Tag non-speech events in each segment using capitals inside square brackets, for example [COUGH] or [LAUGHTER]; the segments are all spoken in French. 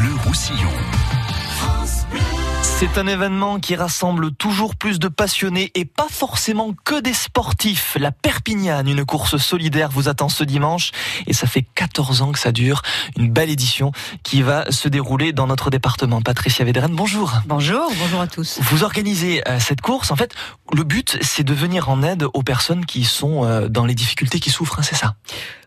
Bleu Roussillon. C'est un événement qui rassemble toujours plus de passionnés et pas forcément que des sportifs. La Perpignane, une course solidaire, vous attend ce dimanche et ça fait 14 ans que ça dure. Une belle édition qui va se dérouler dans notre département. Patricia Védren, bonjour. Bonjour, bonjour à tous. Vous organisez euh, cette course. En fait, le but, c'est de venir en aide aux personnes qui sont euh, dans les difficultés, qui souffrent, hein, c'est ça?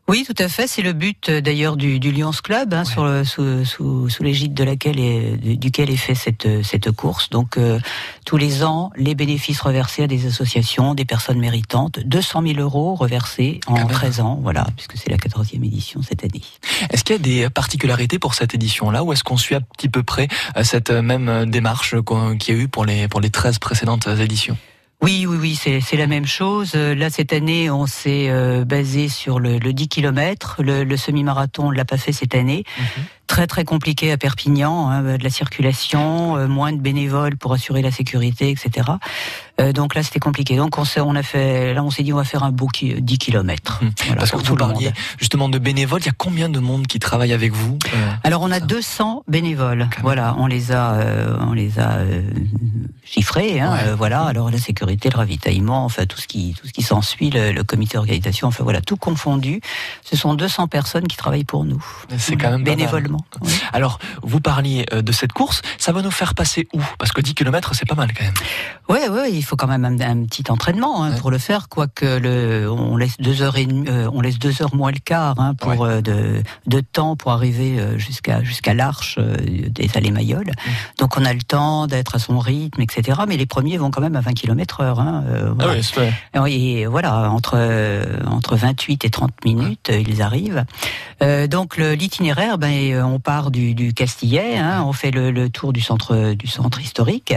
Oui, tout à fait. C'est le but euh, d'ailleurs du, du Lions Club, hein, sur le, sous, sous, sous l'égide de laquelle est, duquel est fait cette, cette course. Donc euh, tous les ans, les bénéfices reversés à des associations, des personnes méritantes, 200 000 euros reversés en 13 ans, voilà, puisque c'est la 14e édition cette année. Est-ce qu'il y a des particularités pour cette édition-là, ou est-ce qu'on suit à petit peu près euh, cette même démarche qu'il y a eu pour les, pour les 13 précédentes éditions? Oui, oui, oui, c'est la même chose. Euh, là, cette année, on s'est euh, basé sur le, le 10 km. Le, semi-marathon, on l'a pas fait cette année. Mhm très très compliqué à Perpignan, hein, de la circulation, euh, moins de bénévoles pour assurer la sécurité, etc. Euh, donc là, c'était compliqué. Donc on, on a fait, là, on s'est dit, on va faire un beau 10 km. Mmh. Voilà, Parce que vous parliez justement de bénévoles. Il y a combien de monde qui travaille avec vous euh, Alors on a 200 bénévoles. Voilà, on les a, on les a chiffrés. Hein, voilà. Alors la sécurité, le ravitaillement, enfin tout ce qui, tout ce qui s'ensuit, le, le comité d'organisation, enfin voilà, tout confondu. Ce sont 200 personnes qui travaillent pour nous. C'est quand même bénévolement. Alors, vous parliez euh, de cette course, ça va nous faire passer où? Parce que 10 km, c'est pas mal quand même. Oui, oui, il faut quand même un, petit entraînement hein, pour le faire, quoique le, on laisse deux heures et euh, on laisse deux heures moins le quart hein, pour euh, de, de, temps pour arriver jusqu'à jusqu'à l'arche des allées Mayol. Donc on a le temps d'être à son rythme, etc. Mais les premiers vont quand même à 20 km heure. Hein, voilà. Ah oui, et voilà, entre entre 28 et 30 minutes, ils arrivent. donc l'itinéraire, ben on part du, du Castillet, hein, on fait le, tour du centre du centre historique,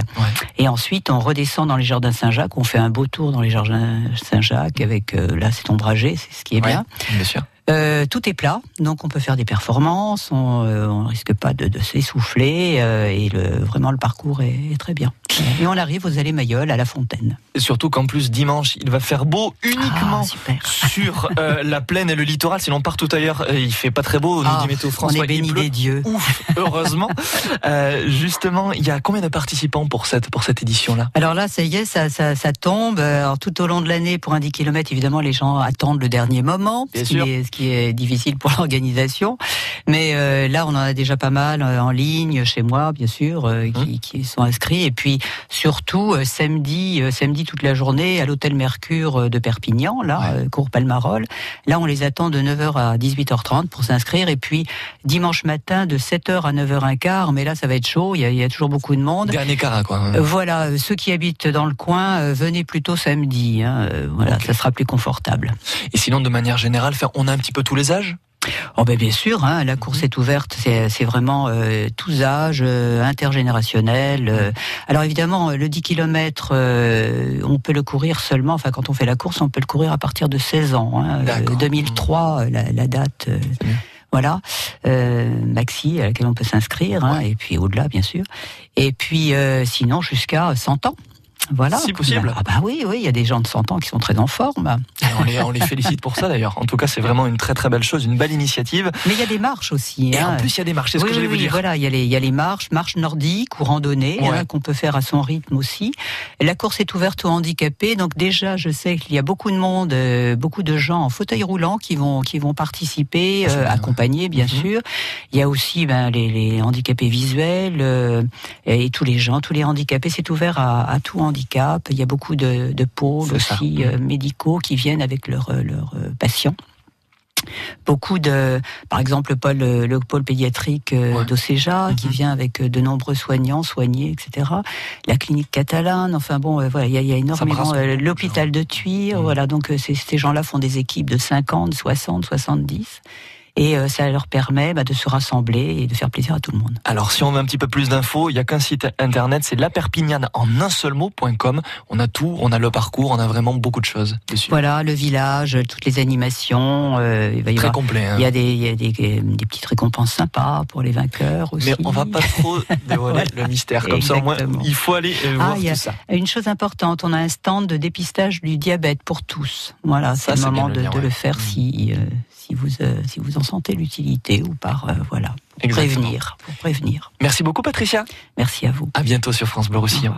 et ensuite on redescend dans les jardins Saint-Jacques. On fait un beau tour dans les jardins Saint-Jacques avec euh, là c'est ombragé, c'est ce qui est bien. Bien sûr. Euh, tout est plat, donc on peut faire des performances, on, euh, on risque pas de, de s'essouffler euh, et le, vraiment le parcours est, est, très bien. Et on arrive aux allées Mayol à la Fontaine. Et surtout qu'en plus dimanche il va faire beau uniquement ah, [LAUGHS] sur euh, la plaine et le littoral. Sinon partout ailleurs il fait pas très beau. Nous dit Météo France. On est béni des dieux. Ouf, [LAUGHS] heureusement. justement, il y a combien de participants pour cette pour cette édition là Alors là, ça y est, ça, ça, ça tombe. Alors, tout au long de l'année, pour un 10 km, évidemment, les gens attendent le dernier moment. Est, qui est difficile pour [LAUGHS] l'organisation. Mais euh, là, on en a déjà pas mal euh, en ligne, chez moi, bien sûr, euh, qui, mmh. qui, sont inscrits. Et puis, surtout, euh, samedi, euh, samedi toute la journée, à l'hôtel Mercure de Perpignan, là, ouais. cours Palmarol. Là, on les attend de 9h à 18h30 pour s'inscrire. Et puis, dimanche matin, de 7h à 9h15. Mais là, ça va être chaud. Il y a, il y a toujours beaucoup de monde. Dernier cara, quoi. Hein. voilà. Ceux qui habitent dans le coin, venez plutôt samedi. Hein, voilà, okay. ça sera plus confortable. Et sinon, de manière générale, on a un petit peu tous les âges? Oh ben bien sûr, hein, la course est ouverte, c'est vraiment euh, tous âges, euh, intergénérationnel. Euh. Alors évidemment, le 10 km, euh, on peut le courir seulement, enfin quand on fait la course, on peut le courir à partir de 16 ans. Hein, 2003, la, la date. Voilà, maxi à laquelle on peut s'inscrire, hein, ouais. et puis au-delà bien sûr. Et puis sinon jusqu'à 100 ans. Voilà. Si possible. Ah bah oui, oui, il y a des gens de 100 ans qui sont très en forme. On les, on les félicite pour ça d'ailleurs. En tout cas, c'est vraiment une très très belle chose, une belle initiative. Mais il y a des marches aussi. Et hein. en plus, il y a des marches, c'est ce oui, que j'allais oui, vous dire. Voilà, il y, a les, il y a les marches, marches nordiques ou randonnées, ouais. hein, qu'on peut faire à son rythme aussi. La course est ouverte aux handicapés, donc déjà, je sais qu'il y a beaucoup de monde, euh, beaucoup de gens en fauteuil roulant qui vont qui vont participer, euh, accompagnés bien mmh. sûr. Il y a aussi ben, les, les handicapés visuels euh, et tous les gens, tous les handicapés. C'est ouvert à, à tout handicap. Il y a beaucoup de, de pôles aussi euh, médicaux qui viennent avec leurs leur, euh, patients beaucoup de, par exemple le pôle, le pôle pédiatrique euh, ouais. d'Océja, mm qui vient avec de nombreux soignants, soignés, etc. La clinique catalane, enfin bon, euh, voilà, il y, a, y a énormément euh, l'hôpital de Tuire, mmh. voilà, donc ces gens-là font des équipes de 50, 60, 70 et euh, ça leur permet bah, de se rassembler et de faire plaisir à tout le monde. Alors si on veut un petit peu plus d'infos, il n'y a qu'un site internet, c'est laperpignane en un seul mot.com. On a tout, on a le parcours, on a vraiment beaucoup de choses dessus. Voilà, le village, toutes les animations. Euh, il va y Très avoir, complet. Hein. Il y a, des, il y a des, des, petites récompenses sympas pour les vainqueurs aussi. Mais on va pas trop [LAUGHS] dévoiler voilà. le mystère. Comme Exactement. ça, au moins, il faut aller euh, voir ah, y a tout ça. Une chose importante, on a un stand de dépistage du diabète pour tous. Voilà, c'est le moment de, bien, de ouais. le faire mmh. si si vous si vous en sentez l'utilité ou par voilà prévenir pour prévenir. Merci beaucoup Patricia. Merci à vous. À bientôt sur France Bleu Roussillon.